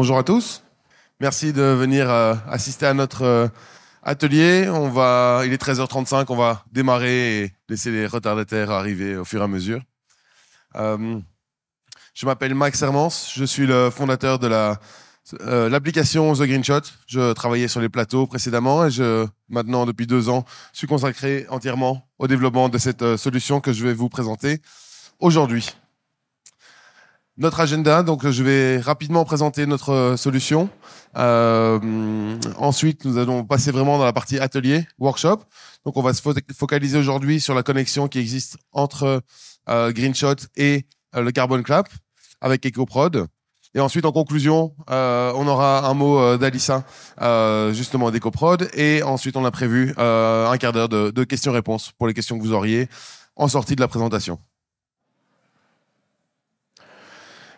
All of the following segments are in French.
Bonjour à tous. Merci de venir euh, assister à notre euh, atelier. On va, il est 13h35, on va démarrer et laisser les retardataires arriver au fur et à mesure. Euh, je m'appelle Max Hermans, je suis le fondateur de la l'application The Green Shot. Je travaillais sur les plateaux précédemment et je, maintenant, depuis deux ans, suis consacré entièrement au développement de cette solution que je vais vous présenter aujourd'hui notre agenda. Donc, je vais rapidement présenter notre euh, solution. Euh, ensuite, nous allons passer vraiment dans la partie atelier, workshop. Donc, on va se focaliser aujourd'hui sur la connexion qui existe entre euh, Greenshot et euh, le Carbon Clap avec EcoProd. Et ensuite, en conclusion, euh, on aura un mot d'Alissa, justement d'EcoProd. Et ensuite, on a prévu un quart d'heure de, de questions-réponses pour les questions que vous auriez en sortie de la présentation.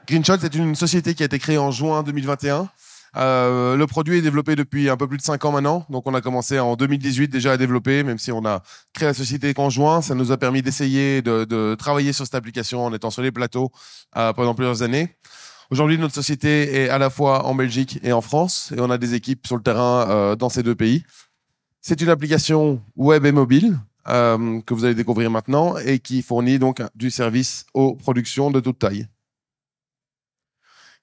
Greenshot, c'est une société qui a été créée en juin 2021. Euh, le produit est développé depuis un peu plus de 5 ans maintenant. Donc, on a commencé en 2018 déjà à développer, même si on a créé la société qu'en juin. Ça nous a permis d'essayer de, travailler sur cette application en étant sur les plateaux euh, pendant plusieurs années. Aujourd'hui, notre société est à la fois en Belgique et en France, et on a des équipes sur le terrain euh, dans ces deux pays. C'est une application web et mobile que vous allez découvrir maintenant et qui fournit donc du service aux productions de toute taille.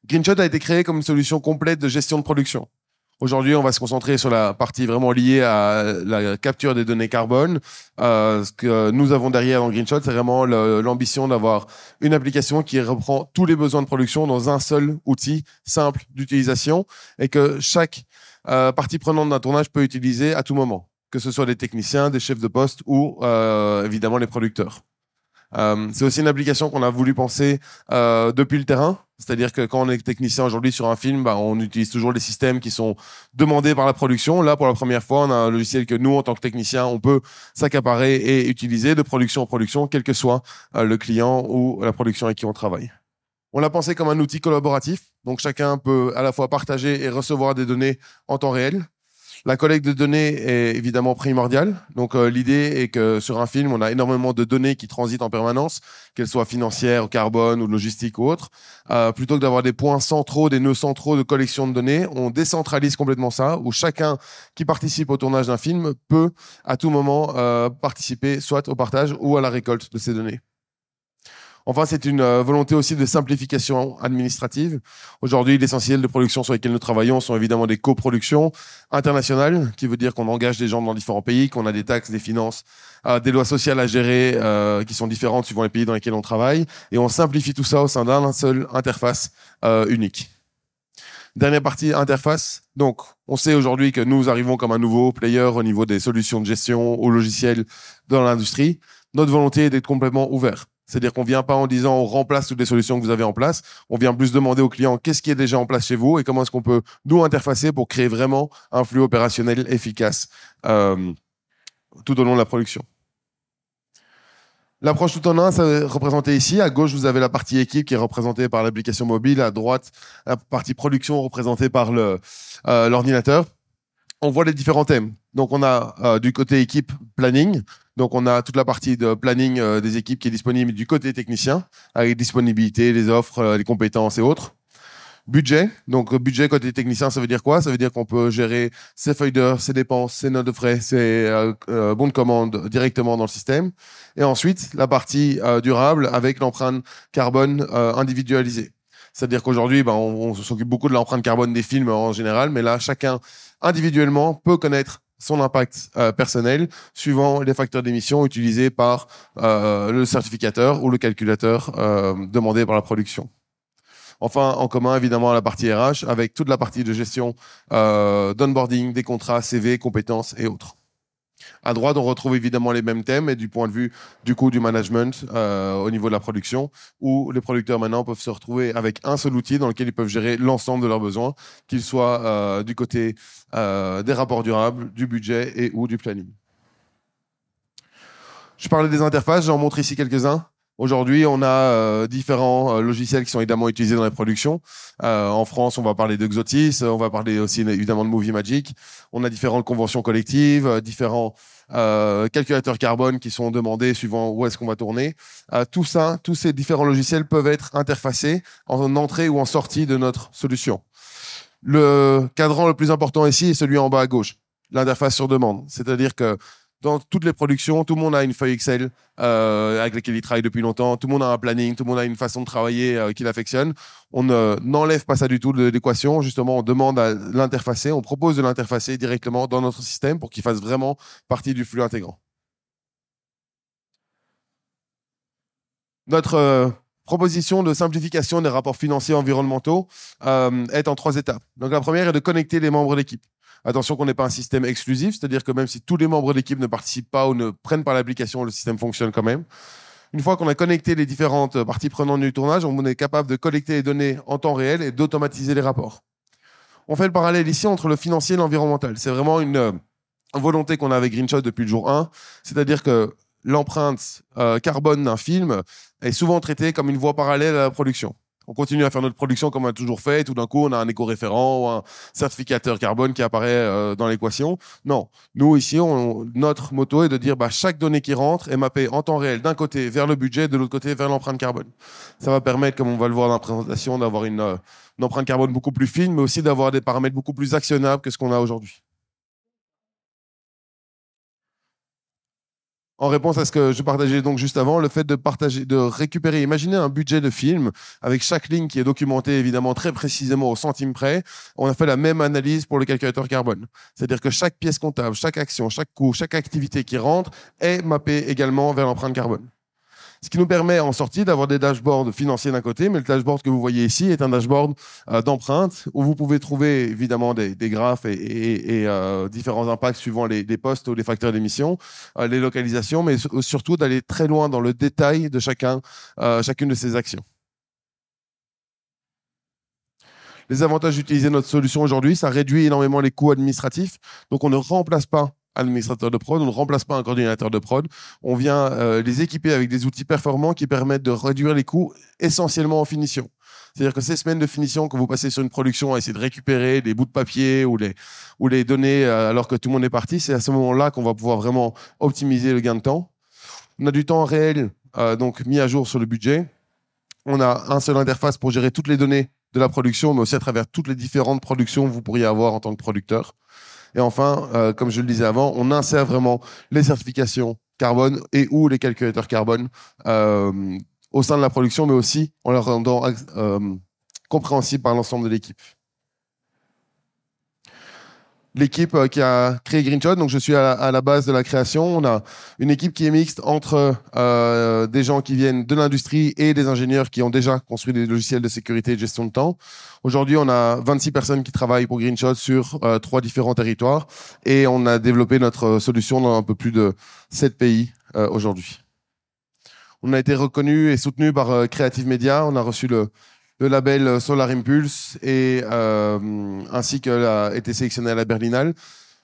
GreenShot a été créé comme une solution complète de gestion de production. Aujourd'hui, on va se concentrer sur la partie vraiment liée à la capture des données carbone. Euh, ce que nous avons derrière dans GreenShot, c'est vraiment l'ambition d'avoir une application qui reprend tous les besoins de production dans un seul outil simple d'utilisation et que chaque euh, partie prenante d'un tournage peut utiliser à tout moment, que ce soit des techniciens, des chefs de poste ou euh, évidemment les producteurs. C'est aussi une application qu'on a voulu penser depuis le terrain. C'est-à-dire que quand on est technicien aujourd'hui sur un film, bah, on utilise toujours les systèmes qui sont demandés par la production. Là, pour la première fois, on a un logiciel que nous, en tant que technicien, on peut s'accaparer et utiliser de production en production, quel que soit euh, le client ou la production avec qui on travaille. On l'a pensé comme un outil collaboratif. Donc chacun peut à la fois partager et recevoir des données en temps réel. La collecte de données est évidemment primordiale. Donc euh, l'idée est que sur un film, on a énormément de données qui transitent en permanence, qu'elles soient financières, carbone ou logistiques ou autres. Euh, plutôt que d'avoir des points centraux, des nœuds centraux de collection de données, on décentralise complètement ça, où chacun qui participe au tournage d'un film peut à tout moment euh, participer soit au partage ou à la récolte de ces données. Enfin, c'est une euh, volonté aussi de simplification administrative. Aujourd'hui, l'essentiel de production sur lesquelles nous travaillons sont évidemment des coproductions internationales, qui veut dire qu'on engage des gens dans différents pays, qu'on a des taxes, des finances, euh, des lois sociales à gérer euh, qui sont différentes suivant les pays dans lesquels on travaille, et on simplifie tout ça au sein d'un seul interface unique. Dernière partie, interface. Donc, on sait aujourd'hui que nous arrivons comme un nouveau player au niveau des solutions de gestion au logiciel dans l'industrie. Notre volonté est d'être complètement ouvert. C'est-à-dire qu'on vient pas en disant on remplace toutes les solutions que vous avez en place. On vient plus demander aux clients qu'est-ce qui est déjà en place chez vous et comment est-ce qu'on peut nous interfacer pour créer vraiment un flux opérationnel efficace euh, tout au long de la production. L'approche tout en un, c'est représenté ici. À gauche, vous avez la partie équipe qui est représentée par l'application mobile. À droite, la partie production représentée par euh, l'ordinateur. On voit les différents thèmes. Donc, on a euh, du côté équipe planning. Donc, on a toute la partie de planning euh, des équipes qui est disponible du côté technicien, avec disponibilité, les offres, euh, les compétences et autres. Budget. Donc, budget côté technicien, ça veut dire quoi? Ça veut dire qu'on peut gérer ses feuilles d'heure, ses dépenses, ses notes de frais, ses euh, bons de commande directement dans le système. Et ensuite, la partie durable avec l'empreinte carbone individualisée. C'est-à-dire qu'aujourd'hui, ben, on s'occupe beaucoup de l'empreinte carbone des films en général, mais là, chacun individuellement peut connaître son impact euh, personnel suivant les facteurs d'émission utilisés par euh, le certificateur ou le calculateur euh, demandé par la production. Enfin, en commun, évidemment, la partie RH avec toute la partie de gestion d'onboarding, des contrats, CV, compétences et autres. À droite, on retrouve évidemment les mêmes thèmes et du point de vue du coup du management euh, au niveau de la production, où les producteurs maintenant peuvent se retrouver avec un seul outil dans lequel ils peuvent gérer l'ensemble de leurs besoins, qu'ils soient euh, du côté euh, des rapports durables, du budget et ou du planning. Je parlais des interfaces, j'en montre ici quelques-uns. Aujourd'hui, on a euh, différents euh, logiciels qui sont évidemment utilisés dans les productions. Euh, en France, on va parler de Xotis, on va parler aussi évidemment de Movie Magic. On a différentes conventions collectives, différents calculateurs carbone qui sont demandés suivant où est-ce qu'on va tourner. tout ça, tous ces différents logiciels peuvent être interfacés en entrée ou en sortie de notre solution. Le cadran le plus important ici est celui en bas à gauche, l'interface sur demande. C'est-à-dire que dans toutes les productions, tout le monde a une feuille Excel euh, avec laquelle il travaille depuis longtemps. Tout le monde a un planning, tout le monde a une façon de travailler euh, qu'il affectionne. On n'enlève pas ça du tout de l'équation. Justement, on demande à l'interfacer, on propose de l'interfacer directement dans notre système pour qu'il fasse vraiment partie du flux intégrant. Notre euh, proposition de simplification des rapports financiers environnementaux est en trois étapes. Donc la première est de connecter les membres d'équipe. Attention qu'on n'ait pas un système exclusif, c'est-à-dire que même si tous les membres d'équipe ne participent pas ou ne prennent pas l'application, le système fonctionne quand même. Une fois qu'on a connecté les différentes parties prenantes du tournage, on est capable de collecter les données en temps réel et d'automatiser les rapports. On fait le parallèle ici entre le financier et l'environnemental. C'est vraiment une euh, volonté qu'on a avec Greenshot depuis le jour 1, c'est-à-dire que l'empreinte euh, carbone d'un film est souvent traitée comme une voie parallèle à la production on continue à faire notre production comme on a toujours fait. Et tout d'un coup, on a un éco-référent ou un certificateur carbone qui apparaît euh, dans l'équation. Non. Nous, ici, notre moto est de dire bah, chaque donnée qui rentre est mappée en temps réel d'un côté vers le budget, de l'autre côté vers l'empreinte carbone. Ça va permettre, comme on va le voir dans la présentation, d'avoir une, euh, une empreinte carbone beaucoup plus fine, mais aussi d'avoir des paramètres beaucoup plus actionnables que ce qu'on a aujourd'hui. En réponse à ce que je partageais donc juste avant, le fait de partager, de récupérer, imaginez un budget de film avec chaque ligne qui est documentée évidemment très précisément au centime près. On a fait la même analyse pour le calculateur carbone. C'est-à-dire que chaque pièce comptable, chaque action, chaque coût, chaque activité qui rentre est mappée également vers l'empreinte carbone. Ce qui nous permet en sortie d'avoir des dashboards financiers d'un côté, mais le dashboard que vous voyez ici est un dashboard euh, d'empreinte où vous pouvez trouver évidemment des, graphes et, euh, différents impacts suivant les, postes ou les facteurs d'émission, euh, les localisations, mais surtout d'aller très loin dans le détail de chacun, chacune de ces actions. Les avantages d'utiliser notre solution aujourd'hui, ça réduit énormément les coûts administratifs. Donc, on ne remplace pas administrateur de prod, on ne remplace pas un coordinateur de prod. On vient euh, les équiper avec des outils performants qui permettent de réduire les coûts essentiellement en finition. C'est-à-dire que ces semaines de finition que vous passez sur une production à essayer de récupérer des bouts de papier ou les, données euh, alors que tout le monde est parti, c'est à ce moment-là qu'on va pouvoir vraiment optimiser le gain de temps. On a du temps réel euh, donc mis à jour sur le budget. On a un seul interface pour gérer toutes les données de la production, mais aussi à travers toutes les différentes productions que vous pourriez avoir en tant que producteur. Et enfin, euh, comme je le disais avant, on insère vraiment les certifications carbone et ou les calculateurs carbone euh, au sein de la production, mais aussi en leur rendant euh, compréhensible par l'ensemble de l'équipe l'équipe euh, qui a créé GreenShot. Donc, je suis à la, base de la création. On a une équipe qui est mixte entre euh, des gens qui viennent de l'industrie et des ingénieurs qui ont déjà construit des logiciels de sécurité et de gestion de temps. Aujourd'hui, on a 26 personnes qui travaillent pour GreenShot sur euh, trois différents territoires et on a développé notre solution dans un peu plus de 7 pays aujourd'hui. On a été reconnu et soutenu par Creative Media. On a reçu le le label Solar Impulse et euh, ainsi qu'elle a été sélectionnée à la Berlinale.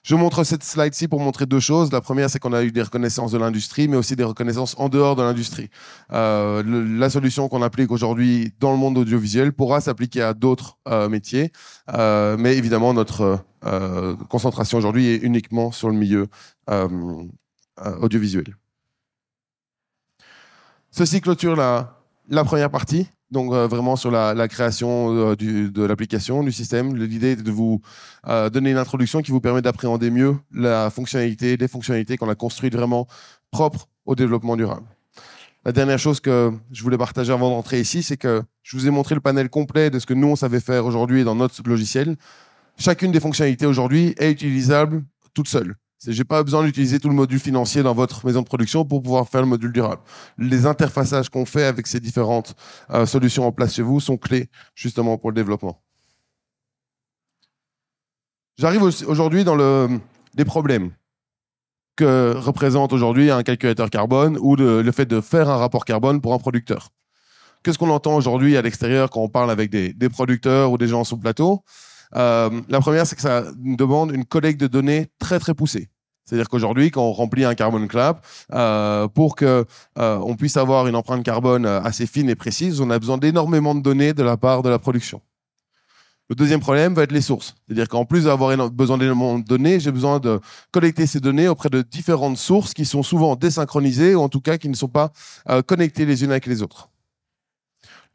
Je montre cette slide-ci pour montrer deux choses. La première, c'est qu'on a eu des reconnaissances de l'industrie, mais aussi des reconnaissances en dehors de l'industrie. Euh, la solution qu'on applique aujourd'hui dans le monde audiovisuel pourra s'appliquer à d'autres euh, métiers, euh, mais évidemment, notre euh, concentration aujourd'hui est uniquement sur le milieu euh, audiovisuel. Ceci clôture la première partie. Donc euh, vraiment sur la, création euh, de l'application, du système. L'idée est de vous euh, donner une introduction qui vous permet d'appréhender mieux la fonctionnalité, les fonctionnalités qu'on a construites vraiment propres au développement durable. La dernière chose que je voulais partager avant d'entrer ici, c'est que je vous ai montré le panel complet de ce que nous, on savait faire aujourd'hui dans notre logiciel. Chacune des fonctionnalités aujourd'hui est utilisable toute seule. J'ai pas besoin d'utiliser tout le module financier dans votre maison de production pour pouvoir faire le module durable. Les interfaçages qu'on fait avec ces différentes euh, solutions en place chez vous sont clés justement pour le développement. J'arrive aujourd'hui dans le, les problèmes que représente aujourd'hui un calculateur carbone ou le, fait de faire un rapport carbone pour un producteur. Qu'est-ce qu'on entend aujourd'hui à l'extérieur quand on parle avec des, des producteurs ou des gens sous plateau? Euh, la première, c'est que ça demande une collecte de données très très poussée. C'est-à-dire qu'aujourd'hui, quand on remplit un carbon clap, euh, pour que euh, on puisse avoir une empreinte carbone assez fine et précise, on a besoin d'énormément de données de la part de la production. Le deuxième problème va être les sources. C'est-à-dire qu'en plus d'avoir besoin d'énormément de données, j'ai besoin de collecter ces données auprès de différentes sources qui sont souvent désynchronisées ou en tout cas qui ne sont pas connectées les unes avec les autres.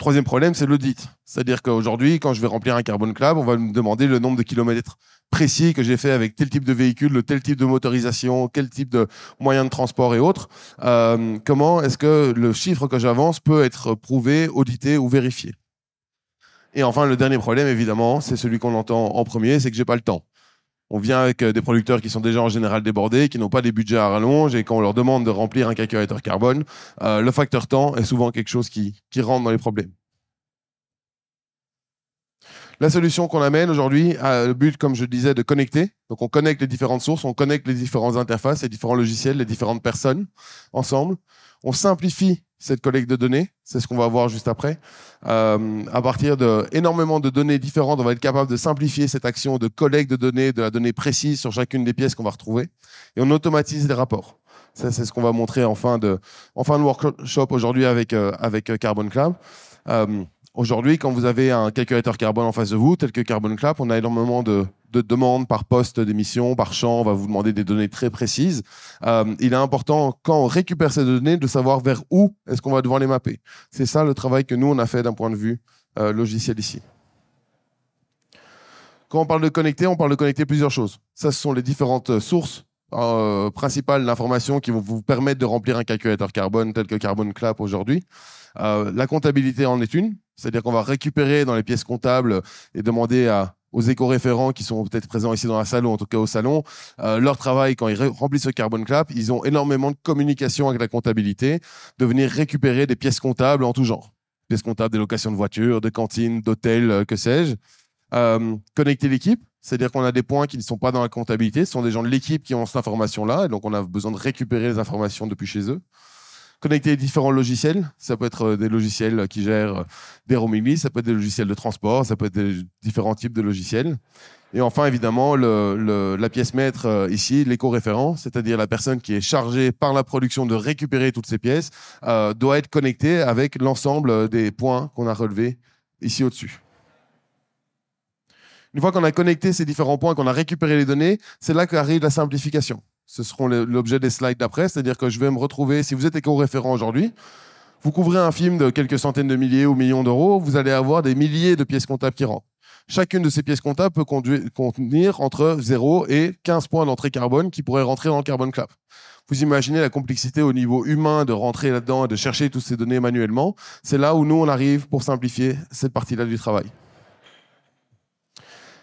Troisième problème, c'est l'audit. C'est-à-dire qu'aujourd'hui, quand je vais remplir un Carbon Club, on va me demander le nombre de kilomètres précis que j'ai fait avec tel type de véhicule, tel type de motorisation, quel type de moyen de transport et autres. Euh, comment est-ce que le chiffre que j'avance peut être prouvé, audité ou vérifié? Et enfin, le dernier problème, évidemment, c'est celui qu'on entend en premier, c'est que j'ai pas le temps. On vient avec euh, des producteurs qui sont déjà en général débordés, qui n'ont pas des budgets à rallonge, et quand on leur demande de remplir un calculateur carbone, euh, le facteur temps est souvent quelque chose qui, rentre dans les problèmes. La solution qu'on amène aujourd'hui a le but, comme je disais, de connecter. Donc on connecte les différentes sources, on connecte les différentes interfaces, les différents logiciels, les différentes personnes ensemble. On simplifie cette collecte de données, c'est ce qu'on va voir juste après. Euh, à partir de énormément de données différentes, on va être capable de simplifier cette action de collecte de données, de la donnée précise sur chacune des pièces qu'on va retrouver, et on automatise les rapports. Ça, c'est ce qu'on va montrer en fin de, en fin de workshop aujourd'hui avec, euh, avec Carbon Cloud. Euh, Aujourd'hui, quand vous avez un calculateur carbone en face de vous, tel que Carbon Clap, on a énormément de, demandes par poste d'émission, par champ. On va vous demander des données très précises. Euh, il est important, quand on récupère ces données, de savoir vers où est-ce qu'on va devoir les mapper. C'est ça le travail que nous, on a fait d'un point de vue euh, logiciel ici. Quand on parle de connecter, on parle de connecter plusieurs choses. Ça, ce sont les différentes sources euh, principales d'informations qui vont vous permettre de remplir un calculateur carbone tel que Carbon Clap aujourd'hui. la comptabilité en est une. C'est-à-dire qu'on va récupérer dans les pièces comptables et demander à, aux éco-référents qui sont peut-être présents ici dans la salle ou en tout cas au salon, euh, leur travail quand ils remplissent ce carbon clap, ils ont énormément de communication avec la comptabilité, de venir récupérer des pièces comptables en tout genre. Pièces comptables des locations de voitures, de cantines, d'hôtels, euh, que sais-je. Euh, connecter l'équipe, c'est-à-dire qu'on a des points qui ne sont pas dans la comptabilité, ce sont des gens de l'équipe qui ont cette information-là, et donc on a besoin de récupérer les informations depuis chez eux connecter les différents logiciels. Ça peut être euh, des logiciels qui gèrent euh, des roaming ça peut être des logiciels de transport, ça peut être des différents types de logiciels. Et enfin, évidemment, le, la pièce maître euh, ici, l'éco-référent, c'est-à-dire la personne qui est chargée par la production de récupérer toutes ces pièces, doit être connectée avec l'ensemble des points qu'on a relevés ici au-dessus. Une fois qu'on a connecté ces différents points, qu'on a récupéré les données, c'est là qu'arrive la simplification ce seront l'objet des slides d'après, c'est-à-dire que je vais me retrouver, si vous êtes éco-référent aujourd'hui, vous couvrez un film de quelques centaines de milliers ou millions d'euros, vous allez avoir des milliers de pièces comptables qui rentrent. Chacune de ces pièces comptables peut contenir entre 0 et 15 points d'entrée carbone qui pourraient rentrer dans le Carbon Clap. Vous imaginez la complexité au niveau humain de rentrer là-dedans et de chercher toutes ces données manuellement. C'est là où nous, on arrive pour simplifier cette partie-là du travail.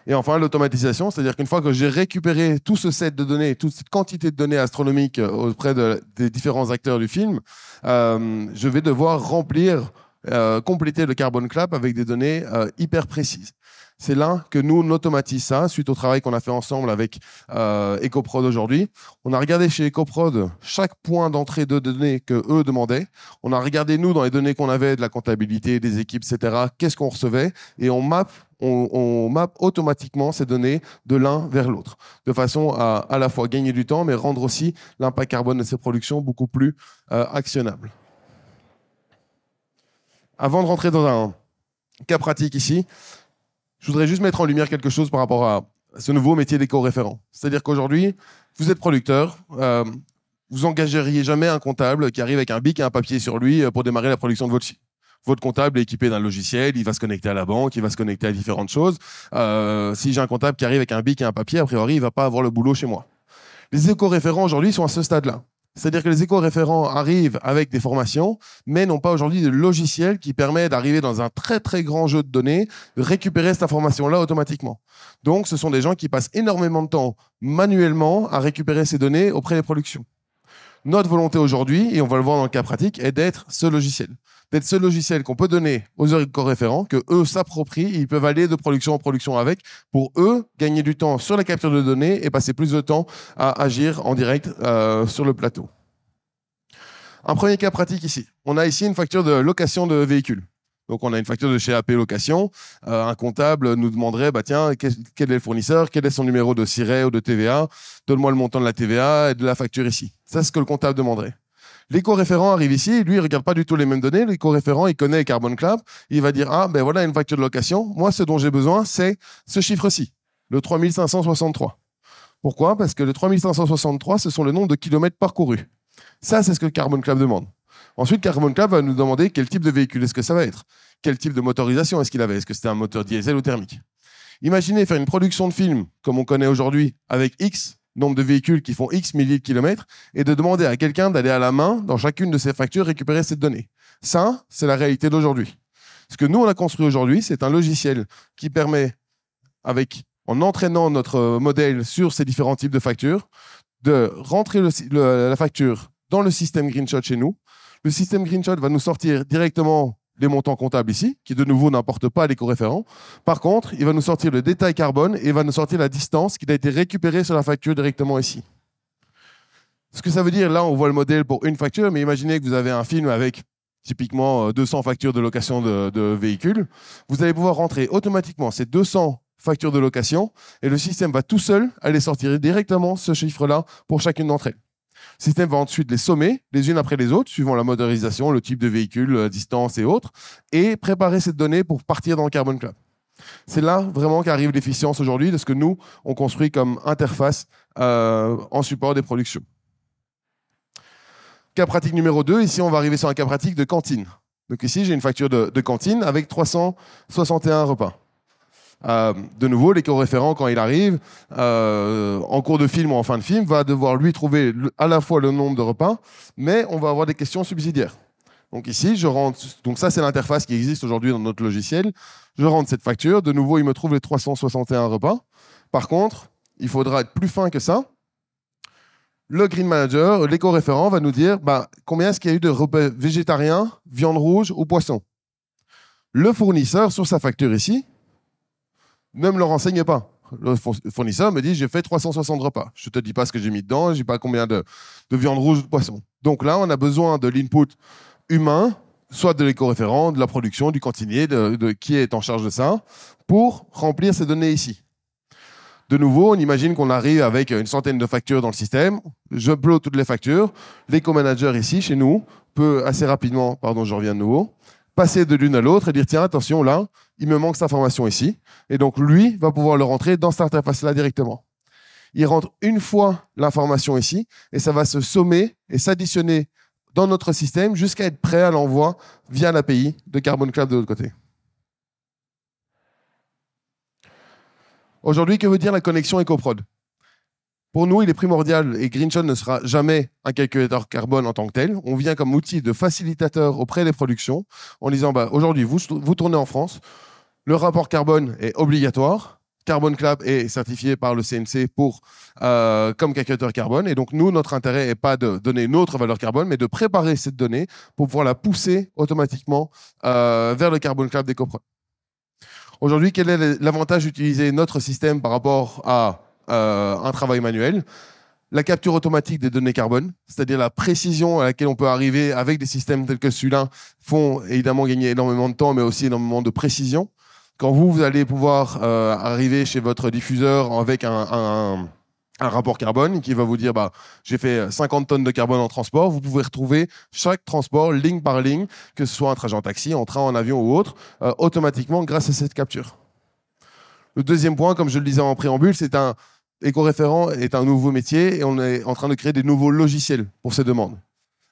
Et enfin, l'automatisation, c'est-à-dire qu'une fois que j'ai récupéré tout ce set de données, toute cette quantité de données astronomiques euh, auprès des différents acteurs du film, euh, je vais devoir remplir, euh, compléter le carbon clap avec des données hyper précises. C'est là que nous, on automatise ça suite au travail qu'on a fait ensemble avec EcoProd aujourd'hui. On a regardé chez EcoProd chaque point d'entrée de données que eux demandaient. On a regardé, nous, dans les données qu'on avait de la comptabilité, des équipes, etc., qu'est-ce qu'on recevait. Et on map on, on map automatiquement ces données de l'un vers l'autre, de façon à à la fois gagner du temps, mais rendre aussi l'impact carbone de ces productions beaucoup plus euh, actionnable. Avant de rentrer dans un cas pratique ici, je voudrais juste mettre en lumière quelque chose par rapport à ce nouveau métier d'éco-référent. C'est-à-dire qu'aujourd'hui, vous êtes producteur, euh, vous engageriez jamais un comptable qui arrive avec un bic et un papier sur lui euh, pour démarrer la production de votre. Votre comptable est équipé d'un logiciel, il va se connecter à la banque, il va se connecter à différentes choses. Euh, si j'ai un comptable qui arrive avec un bic et un papier, a priori, il va pas avoir le boulot chez moi. Les éco-référents aujourd'hui sont à ce stade-là. C'est-à-dire que les éco-référents arrivent avec des formations, mais n'ont pas aujourd'hui de logiciel qui permet d'arriver dans un très très grand jeu de données, récupérer cette information-là automatiquement. Donc, ce sont des gens qui passent énormément de temps manuellement à récupérer ces données auprès des productions. Notre volonté aujourd'hui, et on va le voir dans le cas pratique, est d'être ce logiciel d'être ce logiciel qu'on peut donner aux référents, que eux s'approprient, ils peuvent aller de production en production avec, pour eux gagner du temps sur la capture de données et passer plus de temps à agir en direct euh, sur le plateau. Un premier cas pratique ici. On a ici une facture de location de véhicules. Donc on a une facture de chez AP Location. Euh, un comptable nous demanderait, bah tiens, quel, est le fournisseur, quel est son numéro de SIRET ou de TVA, donne-moi le montant de la TVA et de la facture ici. Ça, c'est ce que le comptable demanderait. L'éco-référent arrive ici, lui, il regarde pas du tout les mêmes données. L'éco-référent, il connaît Carbon Club. Il va dire, ah, ben voilà une facture de location. Moi, ce dont j'ai besoin, c'est ce chiffre-ci, le 3563. Pourquoi? Parce que le 3563, ce sont le nombre de kilomètres parcourus. Ça, c'est ce que Carbon Club demande. Ensuite, Carbon va nous demander quel type de véhicule est-ce que ça va être. Quel type de motorisation est-ce qu'il avait? Est-ce que c'était un moteur diesel ou thermique? Imaginez faire une production de film comme on connaît aujourd'hui avec X nombre de véhicules qui font X milliers de kilomètres et de demander à quelqu'un d'aller à la main dans chacune de ces factures récupérer cette donnée. Ça, c'est la réalité d'aujourd'hui. Ce que nous, on a construit aujourd'hui, c'est un logiciel qui permet, avec, en entraînant notre modèle sur ces différents types de factures, de rentrer la facture dans le système GreenShot chez nous. Le système GreenShot va nous sortir directement les montants comptables ici, qui de nouveau n'importent pas l'éco-référent. Par contre, il va nous sortir le détail carbone et il va nous sortir la distance qui a été récupérée sur la facture directement ici. Ce que ça veut dire, là, on voit le modèle pour une facture, mais imaginez que vous avez un film avec typiquement 200 euh, factures de location de, de véhicules. Vous allez pouvoir rentrer automatiquement ces 200 factures de location et le système va tout seul aller sortir directement ce chiffre-là pour chacune d'entre elles. Le système va ensuite les sommer les unes après les autres, suivant la motorisation, le type de véhicule, la distance et autres, et préparer cette donnée pour partir dans le Carbon Club. C'est là vraiment qu'arrive l'efficience aujourd'hui de ce que nous, on construit comme interface euh, en support des productions. Cas pratique numéro 2, ici on va arriver sur un cas pratique de cantine. Donc ici j'ai une facture de, de cantine avec 361 repas. Euh, de nouveau, l'éco-référent, quand il arrive, euh, en cours de film ou en fin de film, va devoir lui trouver à la fois le nombre de repas, mais on va avoir des questions subsidiaires. Donc ici, je rentre. Donc ça, c'est l'interface qui existe aujourd'hui dans notre logiciel. Je rentre cette facture. De nouveau, il me trouve les 361 repas. Par contre, il faudra être plus fin que ça. Le Green Manager, l'éco-référent, va nous dire bah, combien est-ce qu'il y a eu de repas végétariens, viande rouge ou poisson? Le fournisseur, sur sa facture ici, ne me le renseigne pas. Le fournisseur me dit j'ai fait 360 repas. Je te dis pas ce que j'ai mis dedans, je dis pas combien de, viande rouge ou de poisson. Donc là, on a besoin de l'input humain, soit de l'éco-référent, de la production, du cantinier, de, qui est en charge de ça, pour remplir ces données ici. De nouveau, on imagine qu'on arrive avec une centaine de factures dans le système. Je bloque toutes les factures. L'éco-manager ici, chez nous, peut assez rapidement, pardon, je reviens de nouveau, passer de l'une à l'autre et dire tiens, attention, là, il me manque cette information ici. Et donc, lui va pouvoir le rentrer dans cette interface-là directement. Il rentre une fois l'information ici et ça va se sommer et s'additionner dans notre système jusqu'à être prêt à l'envoi via l'API de Carbon Cloud de l'autre côté. Aujourd'hui, que veut dire la connexion EcoProd pour nous, il est primordial, et GreenShot ne sera jamais un calculateur carbone en tant que tel. On vient comme outil de facilitateur auprès des productions en disant bah, aujourd'hui, vous, vous tournez en France, le rapport carbone est obligatoire. Carbon Club est certifié par le CNC pour, euh, comme calculateur carbone. Et donc, nous, notre intérêt n'est pas de donner une autre valeur carbone, mais de préparer cette donnée pour pouvoir la pousser automatiquement euh, vers le Carbon Club des coprons. Aujourd'hui, quel est l'avantage d'utiliser notre système par rapport à euh, un travail manuel la capture automatique des données carbone, c'est-à-dire la précision à laquelle on peut arriver avec des systèmes tels que celui-là, font évidemment gagner énormément de temps, mais aussi énormément de précision quand vous, vous allez pouvoir euh, arriver chez votre diffuseur avec un, rapport carbone qui va vous dire bah, j'ai fait 50 tonnes de carbone en transport, vous pouvez retrouver chaque transport ligne par ligne, que ce soit un trajet en taxi, en train, en avion ou autre, euh, automatiquement grâce à cette capture. Le deuxième point, comme je le disais en préambule, c'est un éco-référent est un nouveau métier et on est en train de créer des nouveaux logiciels pour ces demandes.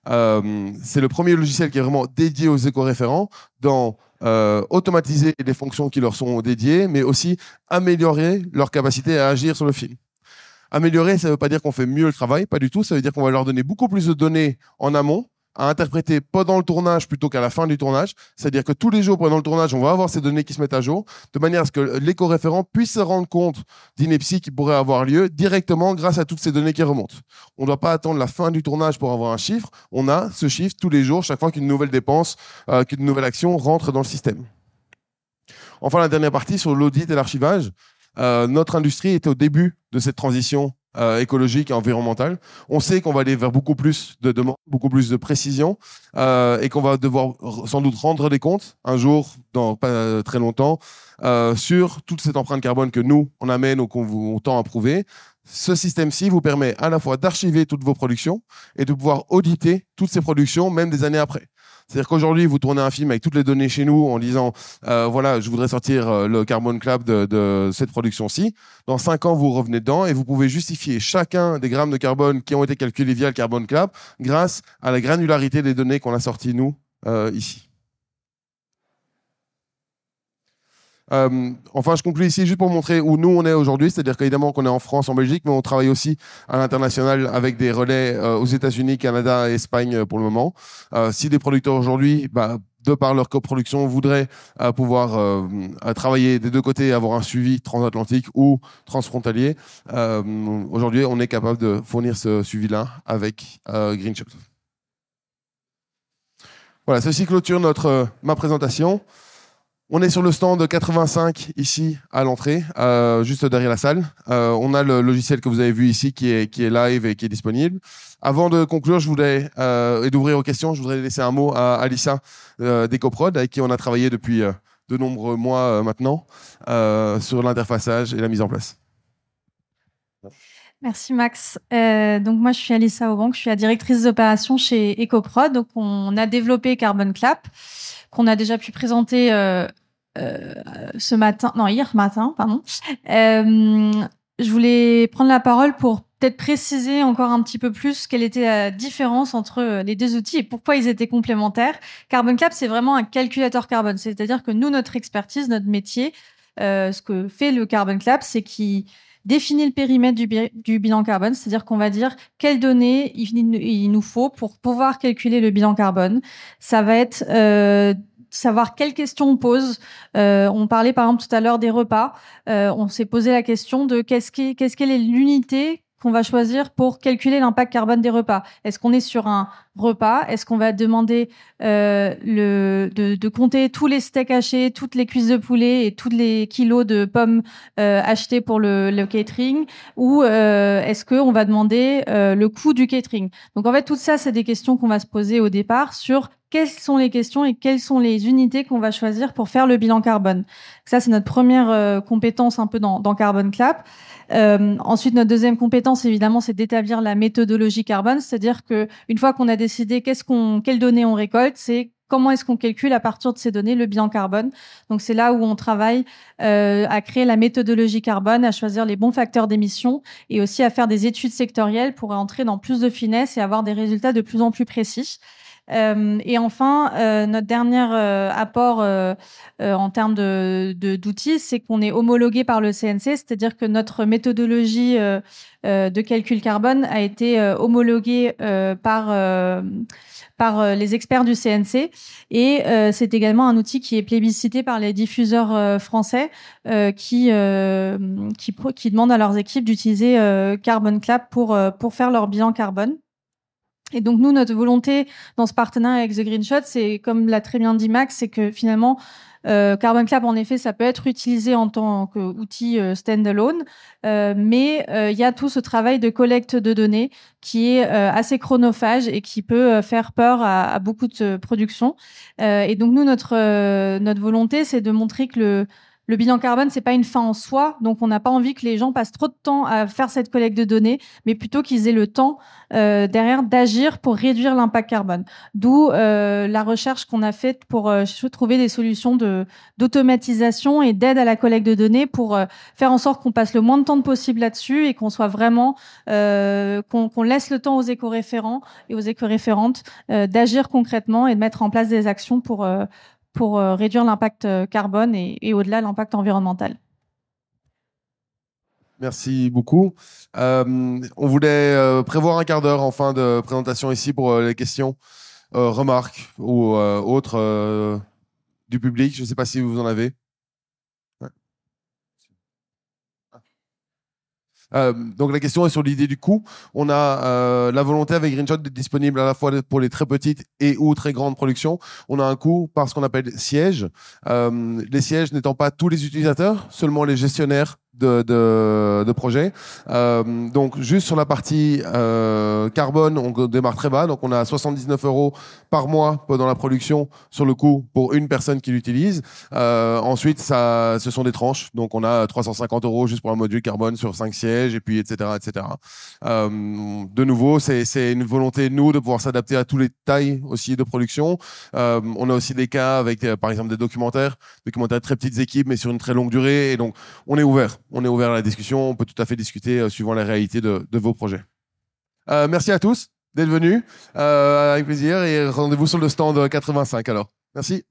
Euh, c'est le premier logiciel qui est vraiment dédié aux éco-référents dans euh, automatiser les fonctions qui leur sont dédiées, mais aussi améliorer leur capacité à agir sur le film. Améliorer, ça ne veut pas dire qu'on fait mieux le travail, pas du tout. Ça veut dire qu'on va leur donner beaucoup plus de données en amont à interpréter pendant le tournage plutôt qu'à la fin du tournage. C'est-à-dire que tous les jours pendant le tournage, on va avoir ces données qui se mettent à jour, de manière à ce que l'éco-référent puisse se rendre compte d'inepties qui pourrait avoir lieu directement grâce à toutes ces données qui remontent. On ne doit pas attendre la fin du tournage pour avoir un chiffre. On a ce chiffre tous les jours, chaque fois qu'une nouvelle dépense, euh, qu'une nouvelle action rentre dans le système. Enfin, la dernière partie sur l'audit et l'archivage. Euh, notre industrie était au début de cette transition euh, écologique et environnementale. On sait qu'on va aller vers beaucoup plus de demandes, beaucoup plus de précision, euh, et qu'on va devoir sans doute rendre des comptes un jour, dans pas très longtemps, euh, sur toute cette empreinte carbone que nous, on amène ou qu'on vous tend à prouver. Ce système-ci vous permet à la fois d'archiver toutes vos productions et de pouvoir auditer toutes ces productions, même des années après. C'est-à-dire qu'aujourd'hui, vous tournez un film avec toutes les données chez nous en disant, euh, voilà, je voudrais sortir euh, le Carbon Club de, de cette production-ci. Dans cinq ans, vous revenez dedans et vous pouvez justifier chacun des grammes de carbone qui ont été calculés via le Carbon Club grâce à la granularité des données qu'on a sorties, nous, euh, ici. Euh, enfin, je conclue ici juste pour montrer où nous on est aujourd'hui, c'est-à-dire qu'évidemment qu'on est en France, en Belgique, mais on travaille aussi à l'international avec des relais euh, aux États-Unis, Canada et Espagne euh, pour le moment. Si des producteurs aujourd'hui, bah, de par leur coproduction, voudraient pouvoir travailler des deux côtés, avoir un suivi transatlantique ou transfrontalier, aujourd'hui on est capable de fournir ce suivi-là avec Greenshot. Voilà, ceci clôture notre ma présentation. On est sur le stand 85 ici à l'entrée, euh, juste derrière la salle. Euh, on a le logiciel que vous avez vu ici qui est, qui est live et qui est disponible. Avant de conclure, je voulais euh, et d'ouvrir aux questions, je voudrais laisser un mot à Alissa d'EcoProd avec qui on a travaillé depuis de nombreux mois maintenant sur l'interfaçage et la mise en place. Merci Max. Euh, donc moi je suis Alissa Aubank, je suis la directrice d'opération chez EcoProd. Donc on a développé Carbon Clap qu'on a déjà pu présenter euh, euh, ce matin, non hier matin, pardon. Je voulais prendre la parole pour peut-être préciser encore un petit peu plus quelle était la différence entre les deux outils et pourquoi ils étaient complémentaires. Carbon Cap, c'est vraiment un calculateur carbone, c'est-à-dire que nous, notre expertise, notre métier, ce que fait le Carbon Clap, c'est qu'il définit le périmètre du, bilan carbone, c'est-à-dire qu'on va dire quelles données il, nous faut pour pouvoir calculer le bilan carbone. Ça va être euh, savoir quelles questions on pose. Euh, on parlait par exemple tout à l'heure des repas. Euh, on s'est posé la question de qu'est-ce qui, qu'est-ce qu'elle est l'unité va choisir pour calculer l'impact carbone des repas. Est-ce qu'on est sur un repas? Est-ce qu'on va demander euh, le, de, compter tous les steaks hachés, toutes les cuisses de poulet et tous les kilos de pommes euh, achetés pour le, le catering? Ou euh, est-ce qu'on va demander euh, le coût du catering? Donc en fait, tout ça, c'est des questions qu'on va se poser au départ sur quelles sont les questions et quelles sont les unités qu'on va choisir pour faire le bilan carbone. Ça, c'est notre première euh, compétence un peu dans, dans Carbon Clap. Euh, ensuite, notre deuxième compétence, évidemment, c'est d'établir la méthodologie carbone, c'est-à-dire que une fois qu'on a décidé qu'est-ce qu'on, quelles données on récolte, c'est comment est-ce qu'on calcule à partir de ces données le bilan carbone. Donc c'est là où on travaille euh, à créer la méthodologie carbone, à choisir les bons facteurs d'émission et aussi à faire des études sectorielles pour entrer dans plus de finesse et avoir des résultats de plus en plus précis. Euh, et enfin, euh, notre dernier euh, apport euh, euh, en termes de, d'outils, c'est qu'on est homologué par le CNC, c'est-à-dire que notre méthodologie euh, de calcul carbone a été homologuée par par les experts du CNC et c'est également un outil qui est plébiscité par les diffuseurs français qui, qui qui demandent à leurs équipes d'utiliser Carbon Clap pour pour faire leur bilan carbone. Et donc nous, notre volonté dans ce partenariat avec The Green Shot, c'est comme l'a très bien dit Max, c'est que finalement, euh, Carbon Clap, en effet, ça peut être utilisé en tant qu'outil euh, standalone, euh, mais euh, il y a tout ce travail de collecte de données qui est euh, assez chronophage et qui peut euh, faire peur à, à beaucoup de productions. et donc nous, notre notre volonté, c'est de montrer que le le bilan carbone, c'est pas une fin en soi, donc on n'a pas envie que les gens passent trop de temps à faire cette collecte de données, mais plutôt qu'ils aient le temps euh, derrière d'agir pour réduire l'impact carbone. D'où euh, la recherche qu'on a faite pour euh, trouver des solutions d'automatisation et d'aide à la collecte de données pour faire en sorte qu'on passe le moins de temps possible là-dessus et qu'on soit vraiment qu'on laisse le temps aux éco-référents et aux éco-référentes d'agir concrètement et de mettre en place des actions pour pour euh, réduire l'impact euh, carbone et, au-delà l'impact environnemental. Merci beaucoup. Euh, on voulait prévoir un quart d'heure en fin de présentation ici pour les questions, remarques ou autres du public. Je ne sais pas si vous en avez. Euh, donc la question est sur l'idée du coût. On a euh, la volonté avec GreenShot d'être disponible à la fois pour les très petites et ou très grandes productions. On a un coût par ce qu'on appelle siège. Euh, les sièges n'étant pas tous les utilisateurs, seulement les gestionnaires de, de, projets. Euh, donc juste sur la partie euh, carbone, on démarre très bas, donc on a 79 euros par mois pendant la production sur le coût pour une personne qui l'utilise. Euh, ensuite, ça, ce sont des tranches, donc on a 350 euros juste pour un module carbone sur 5 sièges et puis etc etc. De nouveau, c'est une volonté nous de pouvoir s'adapter à tous les tailles aussi de production. On a aussi des cas avec par exemple des documentaires, documentaires de très petites équipes mais sur une très longue durée et donc on est ouvert on est ouvert à la discussion. On peut tout à fait discuter euh, suivant la réalité de, vos projets. Euh, merci à tous d'être venus. Euh, avec plaisir. Et rendez-vous sur le stand 85 alors. Merci.